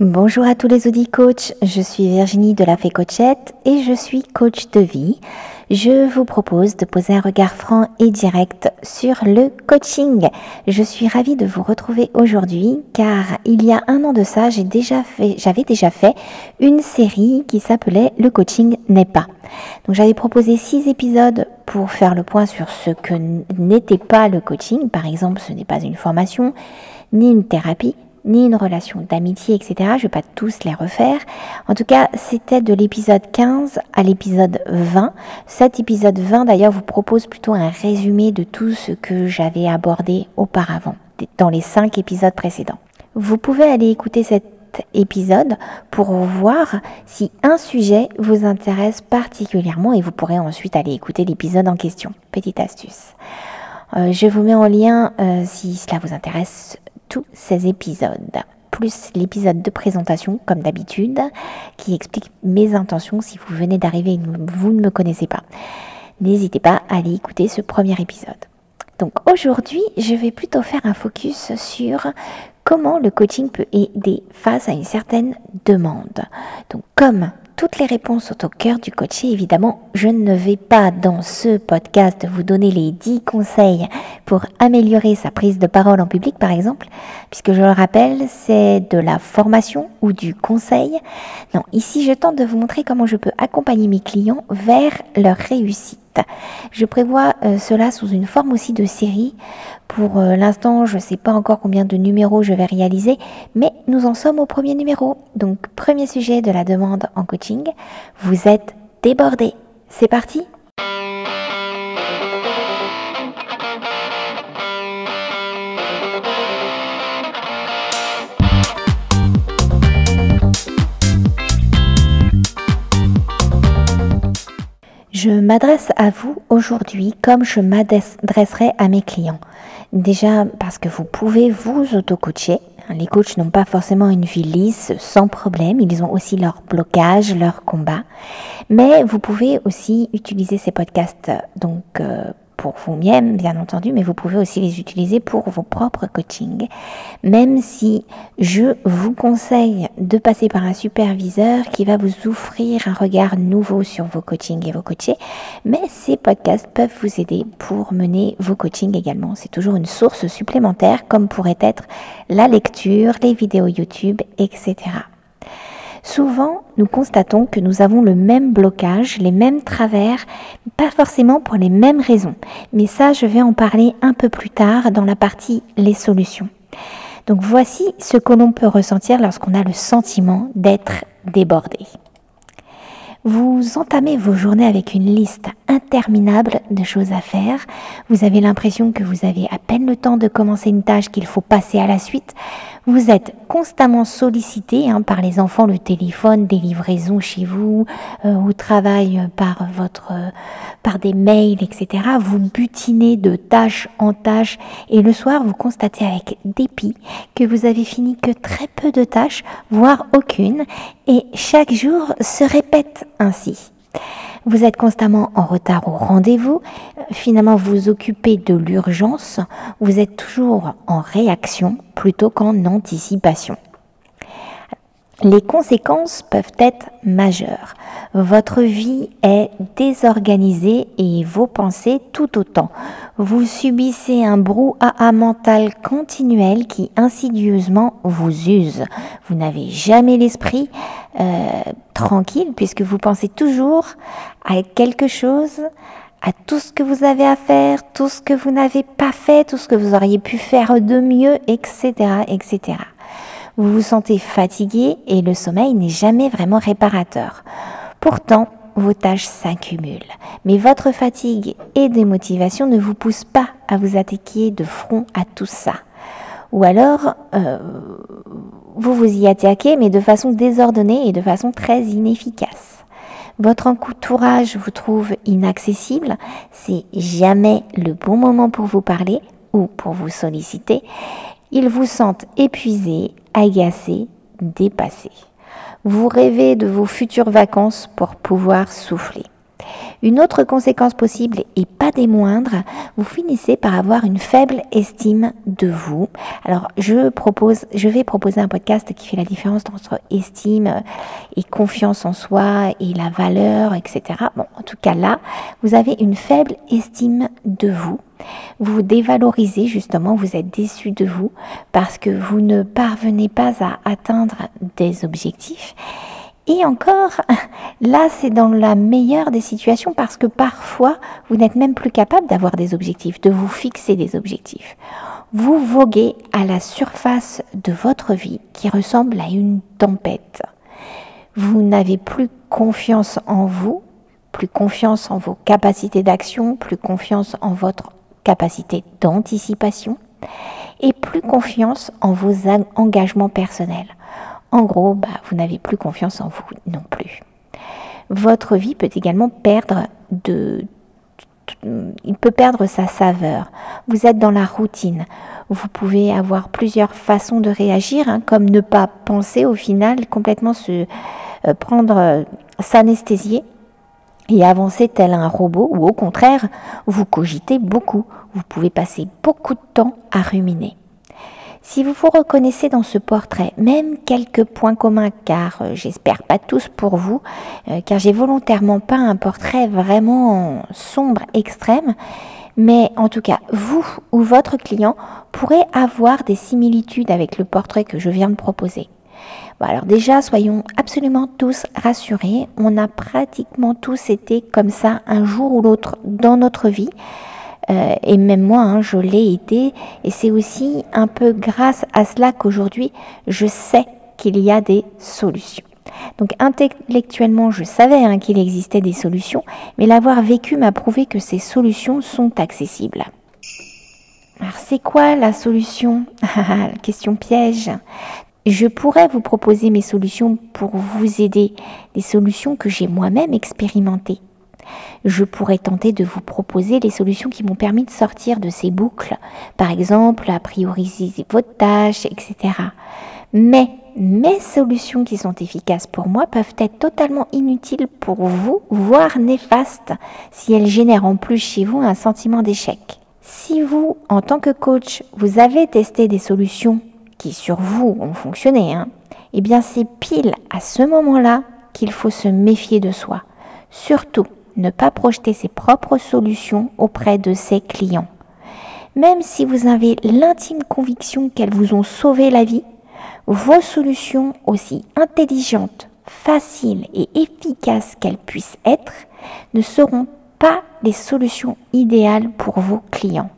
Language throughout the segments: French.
Bonjour à tous les Audi Coach, je suis Virginie de la Fée Coachette et je suis coach de vie. Je vous propose de poser un regard franc et direct sur le coaching. Je suis ravie de vous retrouver aujourd'hui car il y a un an de ça, j'avais déjà fait une série qui s'appelait Le coaching n'est pas. Donc j'avais proposé six épisodes pour faire le point sur ce que n'était pas le coaching. Par exemple, ce n'est pas une formation ni une thérapie ni une relation d'amitié, etc. Je ne vais pas tous les refaire. En tout cas, c'était de l'épisode 15 à l'épisode 20. Cet épisode 20, d'ailleurs, vous propose plutôt un résumé de tout ce que j'avais abordé auparavant, dans les cinq épisodes précédents. Vous pouvez aller écouter cet épisode pour voir si un sujet vous intéresse particulièrement et vous pourrez ensuite aller écouter l'épisode en question. Petite astuce. Euh, je vous mets en lien euh, si cela vous intéresse tous ces épisodes, plus l'épisode de présentation, comme d'habitude, qui explique mes intentions si vous venez d'arriver et vous ne me connaissez pas. N'hésitez pas à aller écouter ce premier épisode. Donc aujourd'hui, je vais plutôt faire un focus sur comment le coaching peut aider face à une certaine demande. Donc comme toutes les réponses sont au cœur du coaching. Évidemment, je ne vais pas dans ce podcast vous donner les 10 conseils pour améliorer sa prise de parole en public, par exemple, puisque je le rappelle, c'est de la formation ou du conseil. Non, ici, je tente de vous montrer comment je peux accompagner mes clients vers leur réussite. Je prévois euh, cela sous une forme aussi de série. Pour euh, l'instant, je ne sais pas encore combien de numéros je vais réaliser, mais nous en sommes au premier numéro. Donc, premier sujet de la demande en coaching, vous êtes débordé. C'est parti Je m'adresse à vous aujourd'hui comme je m'adresserai à mes clients. Déjà parce que vous pouvez vous auto-coacher. Les coachs n'ont pas forcément une vie lisse, sans problème. Ils ont aussi leurs blocages, leurs combats. Mais vous pouvez aussi utiliser ces podcasts euh, pour vous-même, bien entendu, mais vous pouvez aussi les utiliser pour vos propres coachings. Même si je vous conseille de passer par un superviseur qui va vous offrir un regard nouveau sur vos coachings et vos coachés, mais ces podcasts peuvent vous aider pour mener vos coachings également. C'est toujours une source supplémentaire, comme pourrait être la lecture, les vidéos YouTube, etc. Souvent, nous constatons que nous avons le même blocage, les mêmes travers, pas forcément pour les mêmes raisons. Mais ça, je vais en parler un peu plus tard dans la partie les solutions. Donc voici ce que l'on peut ressentir lorsqu'on a le sentiment d'être débordé. Vous entamez vos journées avec une liste interminable de choses à faire. Vous avez l'impression que vous avez à peine le temps de commencer une tâche qu'il faut passer à la suite. Vous êtes constamment sollicité hein, par les enfants, le téléphone, des livraisons chez vous, euh, au travail par votre, par des mails, etc. Vous butinez de tâche en tâche et le soir vous constatez avec dépit que vous avez fini que très peu de tâches, voire aucune, et chaque jour se répète ainsi. Vous êtes constamment en retard au rendez-vous, finalement vous occupez de l'urgence, vous êtes toujours en réaction plutôt qu'en anticipation. Les conséquences peuvent être majeures. Votre vie est désorganisée et vos pensées tout autant. Vous subissez un brouhaha mental continuel qui insidieusement vous use. Vous n'avez jamais l'esprit euh, tranquille puisque vous pensez toujours à quelque chose, à tout ce que vous avez à faire, tout ce que vous n'avez pas fait, tout ce que vous auriez pu faire de mieux, etc., etc. Vous vous sentez fatigué et le sommeil n'est jamais vraiment réparateur. Pourtant, vos tâches s'accumulent. Mais votre fatigue et démotivation ne vous poussent pas à vous attaquer de front à tout ça. Ou alors, euh, vous vous y attaquez, mais de façon désordonnée et de façon très inefficace. Votre entourage vous trouve inaccessible, c'est jamais le bon moment pour vous parler ou pour vous solliciter. Ils vous sentent épuisé, agacé, dépassé. Vous rêvez de vos futures vacances pour pouvoir souffler. Une autre conséquence possible, et pas des moindres, vous finissez par avoir une faible estime de vous. Alors, je propose, je vais proposer un podcast qui fait la différence entre estime et confiance en soi et la valeur, etc. Bon, en tout cas là, vous avez une faible estime de vous. Vous vous dévalorisez justement, vous êtes déçu de vous parce que vous ne parvenez pas à atteindre des objectifs et encore, là, c'est dans la meilleure des situations parce que parfois, vous n'êtes même plus capable d'avoir des objectifs, de vous fixer des objectifs. Vous voguez à la surface de votre vie qui ressemble à une tempête. Vous n'avez plus confiance en vous, plus confiance en vos capacités d'action, plus confiance en votre capacité d'anticipation et plus confiance en vos engagements personnels. En gros, bah, vous n'avez plus confiance en vous non plus. Votre vie peut également perdre de il peut perdre sa saveur. Vous êtes dans la routine. Vous pouvez avoir plusieurs façons de réagir, hein, comme ne pas penser au final, complètement se euh, prendre, euh, s'anesthésier et avancer tel un robot, ou au contraire, vous cogitez beaucoup. Vous pouvez passer beaucoup de temps à ruminer. Si vous vous reconnaissez dans ce portrait, même quelques points communs, car euh, j'espère pas tous pour vous, euh, car j'ai volontairement pas un portrait vraiment sombre, extrême, mais en tout cas, vous ou votre client pourrez avoir des similitudes avec le portrait que je viens de proposer. alors déjà, soyons absolument tous rassurés, on a pratiquement tous été comme ça un jour ou l'autre dans notre vie. Euh, et même moi, hein, je l'ai été. Et c'est aussi un peu grâce à cela qu'aujourd'hui, je sais qu'il y a des solutions. Donc intellectuellement, je savais hein, qu'il existait des solutions, mais l'avoir vécu m'a prouvé que ces solutions sont accessibles. Alors c'est quoi la solution? Question piège. Je pourrais vous proposer mes solutions pour vous aider, des solutions que j'ai moi-même expérimentées je pourrais tenter de vous proposer les solutions qui m'ont permis de sortir de ces boucles, par exemple à prioriser votre tâche, etc. Mais mes solutions qui sont efficaces pour moi peuvent être totalement inutiles pour vous, voire néfastes, si elles génèrent en plus chez vous un sentiment d'échec. Si vous, en tant que coach, vous avez testé des solutions qui sur vous ont fonctionné, hein, eh bien c'est pile à ce moment-là qu'il faut se méfier de soi. Surtout ne pas projeter ses propres solutions auprès de ses clients. Même si vous avez l'intime conviction qu'elles vous ont sauvé la vie, vos solutions, aussi intelligentes, faciles et efficaces qu'elles puissent être, ne seront pas les solutions idéales pour vos clients.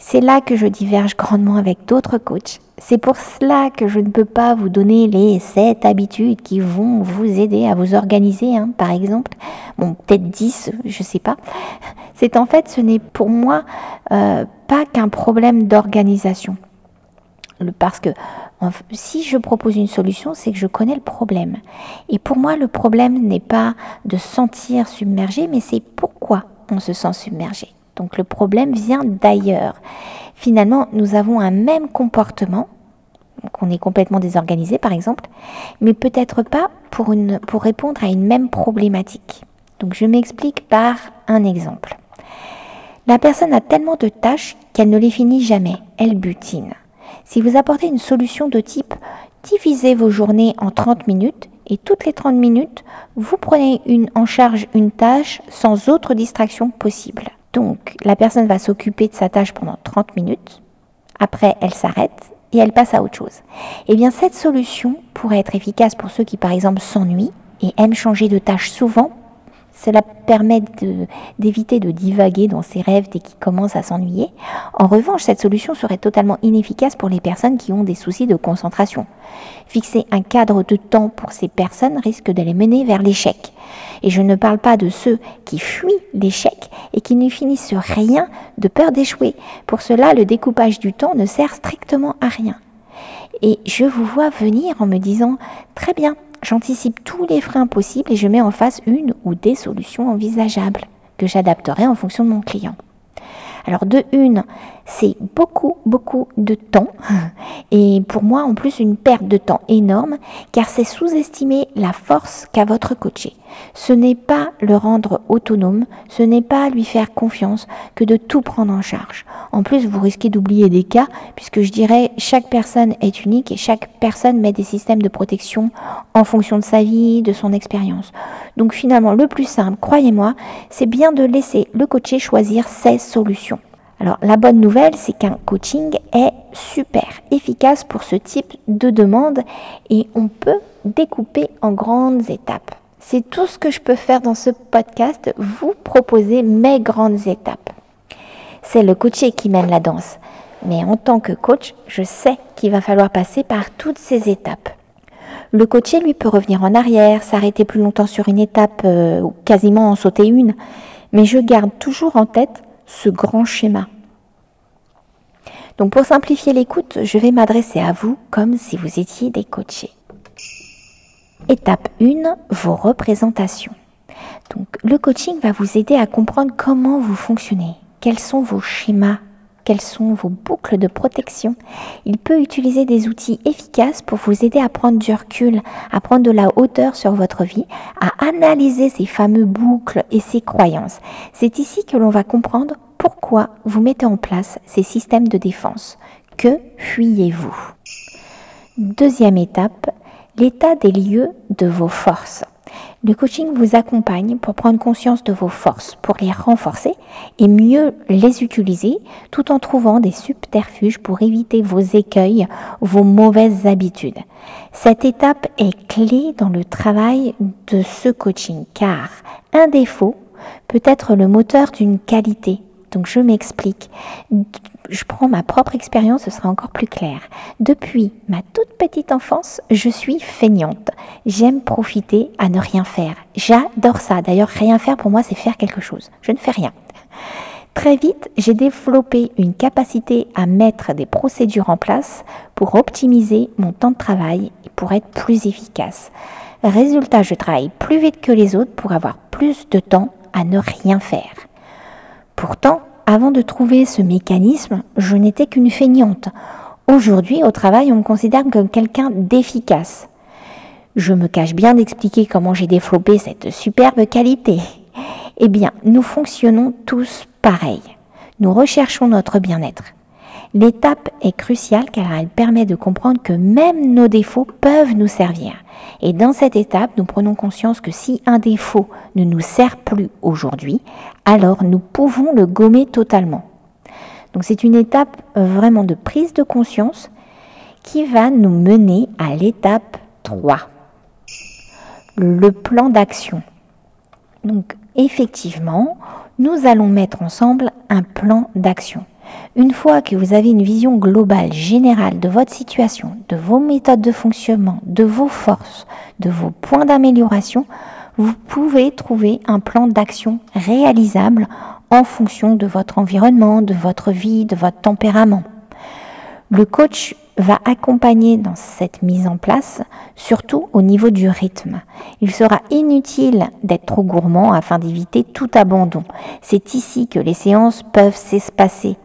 C'est là que je diverge grandement avec d'autres coachs c'est pour cela que je ne peux pas vous donner les 7 habitudes qui vont vous aider à vous organiser, hein, par exemple. Bon, peut-être 10, je ne sais pas. C'est en fait, ce n'est pour moi euh, pas qu'un problème d'organisation. Parce que si je propose une solution, c'est que je connais le problème. Et pour moi, le problème n'est pas de sentir submergé, mais c'est pourquoi on se sent submergé. Donc le problème vient d'ailleurs. Finalement, nous avons un même comportement, qu'on est complètement désorganisé par exemple, mais peut-être pas pour, répondre à une même problématique. Donc je m'explique par un exemple. La personne a tellement de tâches qu'elle ne les finit jamais, elle butine. Si vous apportez une solution de type divisez vos journées en 30 minutes et toutes les 30 minutes, vous prenez en charge une tâche sans autre distraction possible. Donc, la personne va s'occuper de sa tâche pendant 30 minutes. Après, elle s'arrête et elle passe à autre chose. Eh bien, cette solution pourrait être efficace pour ceux qui, par exemple, s'ennuient et aiment changer de tâche souvent cela permet d'éviter de, divaguer dans ses rêves dès qu'ils commencent à s'ennuyer. En revanche, cette solution serait totalement inefficace pour les personnes qui ont des soucis de concentration. Fixer un cadre de temps pour ces personnes risque de les mener vers l'échec. Et je ne parle pas de ceux qui fuient l'échec et qui ne finissent rien de peur d'échouer. Pour cela, le découpage du temps ne sert strictement à rien. Et je vous vois venir en me disant, très bien, J'anticipe tous les freins possibles et je mets en face une ou des solutions envisageables que j'adapterai en fonction de mon client. Alors de une, c'est beaucoup, beaucoup de temps. Et pour moi, en plus, une perte de temps énorme, car c'est sous-estimer la force qu'a votre coaché. Ce n'est pas le rendre autonome, ce n'est pas lui faire confiance que de tout prendre en charge. En plus, vous risquez d'oublier des cas, puisque je dirais chaque personne est unique et chaque personne met des systèmes de protection en fonction de sa vie, de son expérience. Donc finalement, le plus simple, croyez-moi, c'est bien de laisser le coaché choisir ses solutions. Alors la bonne nouvelle, c'est qu'un coaching est super efficace pour ce type de demande et on peut découper en grandes étapes. C'est tout ce que je peux faire dans ce podcast, vous proposer mes grandes étapes. C'est le coaché qui mène la danse, mais en tant que coach, je sais qu'il va falloir passer par toutes ces étapes. Le coaché, lui, peut revenir en arrière, s'arrêter plus longtemps sur une étape euh, ou quasiment en sauter une, mais je garde toujours en tête ce grand schéma. Donc pour simplifier l'écoute, je vais m'adresser à vous comme si vous étiez des coachés. Étape 1, vos représentations. Donc le coaching va vous aider à comprendre comment vous fonctionnez, quels sont vos schémas, quelles sont vos boucles de protection. Il peut utiliser des outils efficaces pour vous aider à prendre du recul, à prendre de la hauteur sur votre vie, à analyser ces fameux boucles et ces croyances. C'est ici que l'on va comprendre pourquoi vous mettez en place ces systèmes de défense. Que fuyez-vous? Deuxième étape, l'état des lieux de vos forces. Le coaching vous accompagne pour prendre conscience de vos forces, pour les renforcer et mieux les utiliser tout en trouvant des subterfuges pour éviter vos écueils, vos mauvaises habitudes. Cette étape est clé dans le travail de ce coaching car un défaut peut être le moteur d'une qualité donc je m'explique. Je prends ma propre expérience, ce sera encore plus clair. Depuis ma toute petite enfance, je suis feignante. J'aime profiter à ne rien faire. J'adore ça. D'ailleurs, rien faire pour moi, c'est faire quelque chose. Je ne fais rien. Très vite, j'ai développé une capacité à mettre des procédures en place pour optimiser mon temps de travail et pour être plus efficace. Résultat, je travaille plus vite que les autres pour avoir plus de temps à ne rien faire. Pourtant, avant de trouver ce mécanisme, je n'étais qu'une feignante. Aujourd'hui, au travail, on me considère comme quelqu'un d'efficace. Je me cache bien d'expliquer comment j'ai développé cette superbe qualité. Eh bien, nous fonctionnons tous pareil. Nous recherchons notre bien-être. L'étape est cruciale car elle permet de comprendre que même nos défauts peuvent nous servir. Et dans cette étape, nous prenons conscience que si un défaut ne nous sert plus aujourd'hui, alors nous pouvons le gommer totalement. Donc c'est une étape vraiment de prise de conscience qui va nous mener à l'étape 3. Le plan d'action. Donc effectivement, nous allons mettre ensemble un plan d'action. Une fois que vous avez une vision globale, générale de votre situation, de vos méthodes de fonctionnement, de vos forces, de vos points d'amélioration, vous pouvez trouver un plan d'action réalisable en fonction de votre environnement, de votre vie, de votre tempérament. Le coach va accompagner dans cette mise en place, surtout au niveau du rythme. Il sera inutile d'être trop gourmand afin d'éviter tout abandon. C'est ici que les séances peuvent s'espacer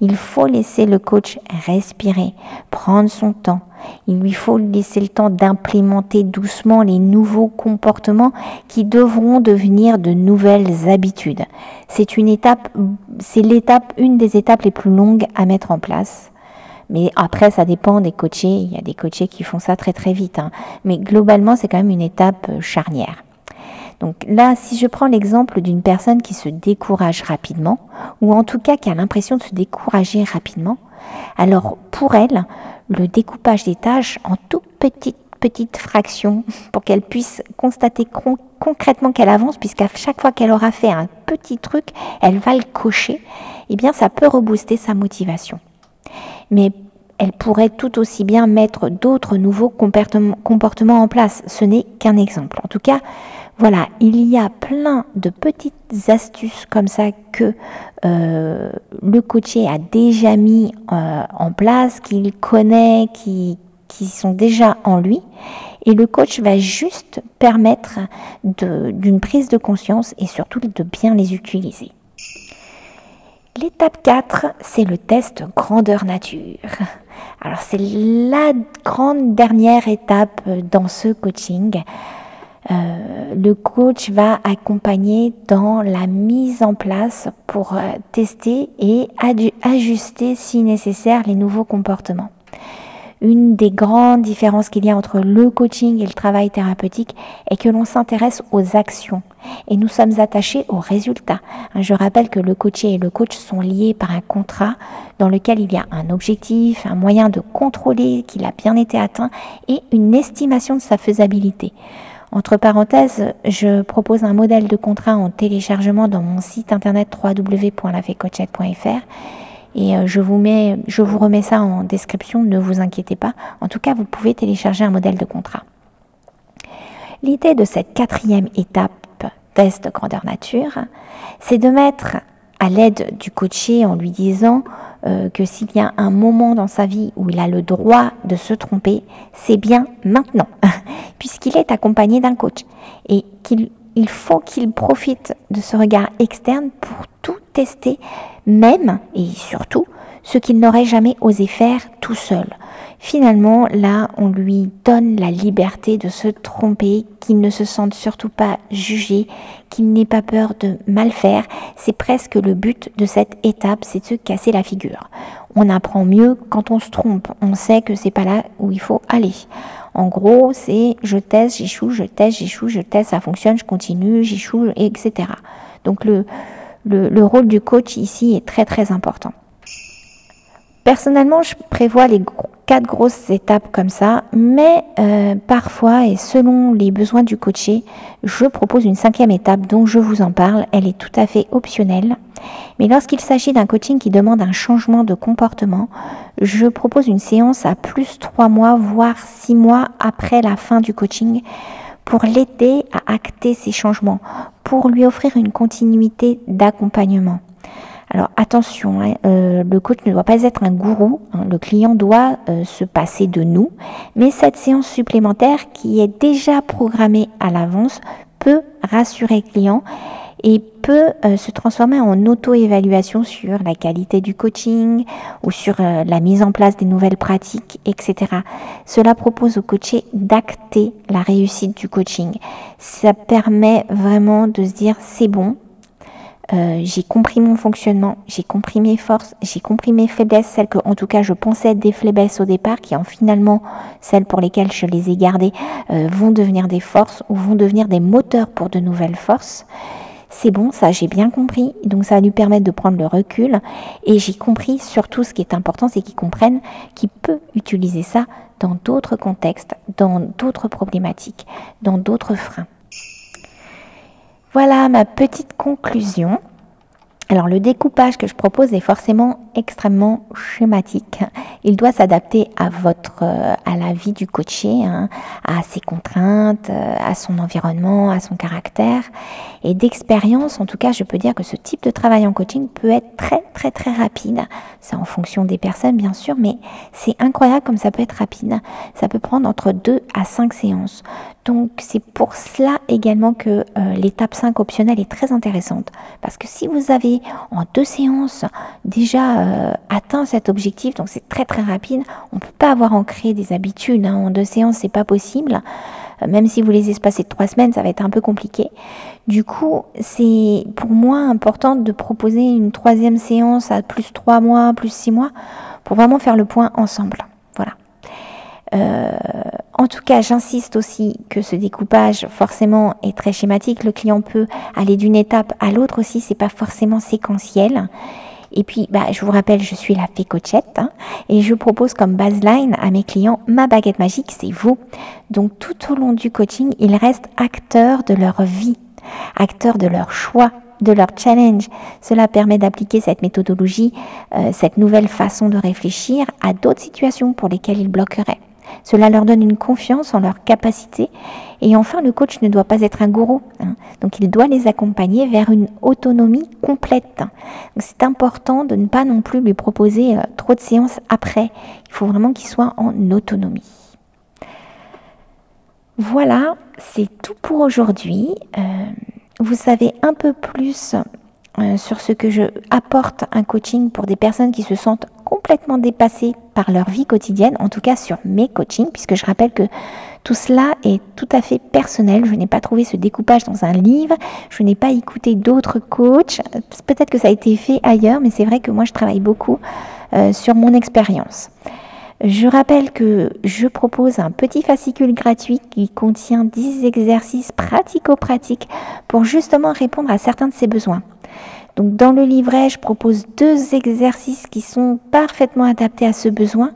il faut laisser le coach respirer, prendre son temps. Il lui faut laisser le temps d'implémenter doucement les nouveaux comportements qui devront devenir de nouvelles habitudes. C'est une étape, c'est l'étape, une des étapes les plus longues à mettre en place. Mais après, ça dépend des coachés. Il y a des coachés qui font ça très très vite. Hein. Mais globalement, c'est quand même une étape charnière. Donc là, si je prends l'exemple d'une personne qui se décourage rapidement, ou en tout cas qui a l'impression de se décourager rapidement, alors pour elle, le découpage des tâches en toutes petites petites fractions pour qu'elle puisse constater concrètement qu'elle avance, puisqu'à chaque fois qu'elle aura fait un petit truc, elle va le cocher, eh bien ça peut rebooster sa motivation. Mais elle pourrait tout aussi bien mettre d'autres nouveaux comportements en place. Ce n'est qu'un exemple. En tout cas, voilà, il y a plein de petites astuces comme ça que euh, le coaché a déjà mis euh, en place, qu'il connaît, qui, qui sont déjà en lui. Et le coach va juste permettre d'une prise de conscience et surtout de bien les utiliser. L'étape 4, c'est le test grandeur nature. Alors c'est la grande dernière étape dans ce coaching. Euh, le coach va accompagner dans la mise en place pour euh, tester et ajuster si nécessaire les nouveaux comportements une des grandes différences qu'il y a entre le coaching et le travail thérapeutique est que l'on s'intéresse aux actions et nous sommes attachés aux résultats. Je rappelle que le coaché et le coach sont liés par un contrat dans lequel il y a un objectif, un moyen de contrôler qu'il a bien été atteint et une estimation de sa faisabilité. Entre parenthèses, je propose un modèle de contrat en téléchargement dans mon site internet www.lafecoachette.fr et euh, je vous, mets, je vous remets ça en description, ne vous inquiétez pas. En tout cas, vous pouvez télécharger un modèle de contrat. L'idée de cette quatrième étape, test grandeur nature, c'est de mettre à l'aide du coaché en lui disant euh, que s'il y a un moment dans sa vie où il a le droit de se tromper, c'est bien maintenant, puisqu'il est accompagné d'un coach. Et qu'il il faut qu'il profite de ce regard externe pour tout tester, même et surtout ce qu'il n'aurait jamais osé faire tout seul. Finalement, là, on lui donne la liberté de se tromper, qu'il ne se sente surtout pas jugé, qu'il n'ait pas peur de mal faire. C'est presque le but de cette étape, c'est de se casser la figure. On apprend mieux quand on se trompe. On sait que c'est pas là où il faut aller. En gros, c'est je teste, j'échoue, je teste, j'échoue, je teste, ça fonctionne, je continue, j'échoue, etc. Donc le, le, rôle du coach ici est très très important. Personnellement, je prévois les quatre grosses étapes comme ça, mais euh, parfois et selon les besoins du coaché, je propose une cinquième étape dont je vous en parle. Elle est tout à fait optionnelle. Mais lorsqu'il s'agit d'un coaching qui demande un changement de comportement, je propose une séance à plus trois mois, voire six mois après la fin du coaching pour l'aider à acter ces changements, pour lui offrir une continuité d'accompagnement. Alors attention, hein, euh, le coach ne doit pas être un gourou, hein. le client doit euh, se passer de nous, mais cette séance supplémentaire qui est déjà programmée à l'avance peut rassurer le client et peut euh, se transformer en auto-évaluation sur la qualité du coaching ou sur la mise en place des nouvelles pratiques, etc. Cela propose au coaché d'acter la réussite du coaching. Ça permet vraiment de se dire c'est bon, euh, j'ai compris mon fonctionnement, j'ai compris mes forces, j'ai compris mes faiblesses, celles que en tout cas je pensais être des faiblesses au départ, qui en finalement celles pour lesquelles je les ai gardées vont devenir des forces ou vont devenir des moteurs pour de nouvelles forces c'est bon, ça j'ai bien compris, donc ça va lui permettre de prendre le recul. Et j'ai compris surtout ce qui est important, c'est qu'il comprenne qu'il peut utiliser ça dans d'autres contextes, dans d'autres problématiques, dans d'autres freins. Voilà ma petite conclusion. Alors le découpage que je propose est forcément extrêmement schématique. Il doit s'adapter à votre, euh, à la vie du coaché, hein, à ses contraintes, euh, à son environnement, à son caractère. Et d'expérience, en tout cas, je peux dire que ce type de travail en coaching peut être très très très rapide. C'est en fonction des personnes bien sûr, mais c'est incroyable comme ça peut être rapide. Ça peut prendre entre 2 à 5 séances. Donc c'est pour cela également que euh, l'étape 5 optionnelle est très intéressante. Parce que si vous avez en deux séances déjà atteint cet objectif, donc c'est très très rapide, on ne peut pas avoir ancré des habitudes. Hein. En deux séances, c'est pas possible. Euh, même si vous les espacez de trois semaines, ça va être un peu compliqué. Du coup, c'est pour moi important de proposer une troisième séance à plus trois mois, plus six mois, pour vraiment faire le point ensemble. Voilà. Euh, en tout cas, j'insiste aussi que ce découpage forcément est très schématique. Le client peut aller d'une étape à l'autre aussi, c'est pas forcément séquentiel. Et puis, bah, je vous rappelle, je suis la fée coachette hein, et je propose comme baseline à mes clients ma baguette magique, c'est vous. Donc, tout au long du coaching, ils restent acteurs de leur vie, acteurs de leur choix, de leur challenge. Cela permet d'appliquer cette méthodologie, euh, cette nouvelle façon de réfléchir à d'autres situations pour lesquelles ils bloqueraient. Cela leur donne une confiance en leur capacité. Et enfin, le coach ne doit pas être un gourou. Hein. Donc, il doit les accompagner vers une autonomie complète. C'est important de ne pas non plus lui proposer euh, trop de séances après. Il faut vraiment qu'il soit en autonomie. Voilà, c'est tout pour aujourd'hui. Euh, vous savez un peu plus euh, sur ce que je apporte un coaching pour des personnes qui se sentent complètement dépassées par leur vie quotidienne, en tout cas sur mes coachings, puisque je rappelle que tout cela est tout à fait personnel. Je n'ai pas trouvé ce découpage dans un livre, je n'ai pas écouté d'autres coachs. Peut-être que ça a été fait ailleurs, mais c'est vrai que moi je travaille beaucoup euh, sur mon expérience. Je rappelle que je propose un petit fascicule gratuit qui contient 10 exercices pratico-pratiques pour justement répondre à certains de ces besoins. Donc dans le livret, je propose deux exercices qui sont parfaitement adaptés à ce besoin,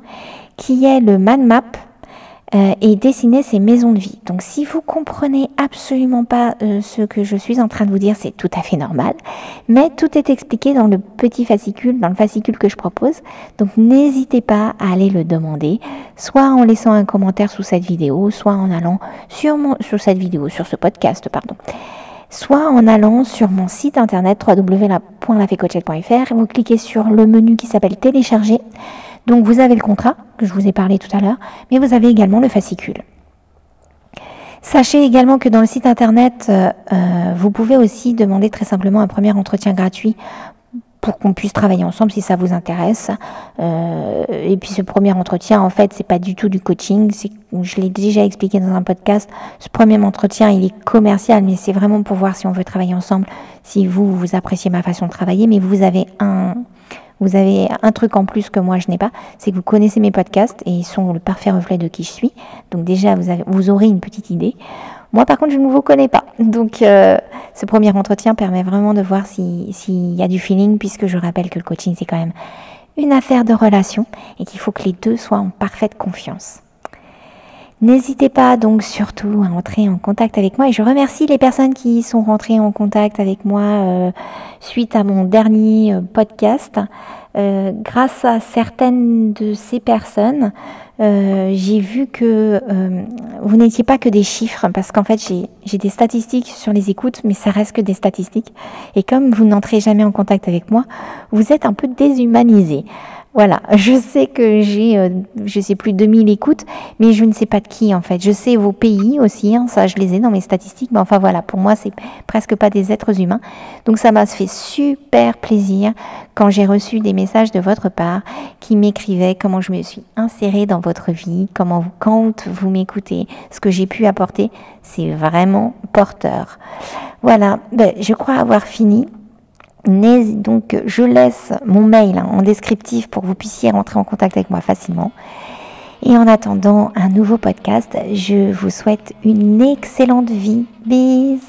qui est le man map euh, et dessiner ces maisons de vie. Donc si vous comprenez absolument pas euh, ce que je suis en train de vous dire, c'est tout à fait normal. Mais tout est expliqué dans le petit fascicule, dans le fascicule que je propose. Donc n'hésitez pas à aller le demander, soit en laissant un commentaire sous cette vidéo, soit en allant sur, mon, sur cette vidéo, sur ce podcast, pardon soit en allant sur mon site internet www.lafecoachette.fr. Vous cliquez sur le menu qui s'appelle télécharger. Donc vous avez le contrat que je vous ai parlé tout à l'heure, mais vous avez également le fascicule. Sachez également que dans le site internet, euh, euh, vous pouvez aussi demander très simplement un premier entretien gratuit pour qu'on puisse travailler ensemble si ça vous intéresse. Euh, et puis ce premier entretien, en fait, c'est pas du tout du coaching. Je l'ai déjà expliqué dans un podcast. Ce premier entretien, il est commercial, mais c'est vraiment pour voir si on veut travailler ensemble, si vous vous appréciez ma façon de travailler. Mais vous avez un vous avez un truc en plus que moi je n'ai pas, c'est que vous connaissez mes podcasts et ils sont le parfait reflet de qui je suis. Donc déjà, vous, aurez une petite idée. Moi, par contre, je ne vous connais pas. Donc, euh, ce premier entretien permet vraiment de voir s'il y a du feeling, puisque je rappelle que le coaching, c'est quand même une affaire de relation et qu'il faut que les deux soient en parfaite confiance. N'hésitez pas donc surtout à entrer en contact avec moi et je remercie les personnes qui sont rentrées en contact avec moi euh, suite à mon dernier euh, podcast. Euh, grâce à certaines de ces personnes, j'ai vu que vous n'étiez pas que des chiffres parce qu'en fait j'ai des statistiques sur les écoutes mais ça reste que des statistiques et comme vous n'entrez jamais en contact avec moi, vous êtes un peu déshumanisé. Voilà, je sais que j'ai, euh, je sais plus, 2000 écoutes, mais je ne sais pas de qui en fait. Je sais vos pays aussi, hein, ça je les ai dans mes statistiques, mais enfin voilà, pour moi c'est presque pas des êtres humains. Donc ça m'a fait super plaisir quand j'ai reçu des messages de votre part qui m'écrivaient comment je me suis insérée dans votre vie, comment vous, quand vous m'écoutez, ce que j'ai pu apporter, c'est vraiment porteur. Voilà, ben, je crois avoir fini. Donc, je laisse mon mail en descriptif pour que vous puissiez rentrer en contact avec moi facilement. Et en attendant un nouveau podcast, je vous souhaite une excellente vie. Bisous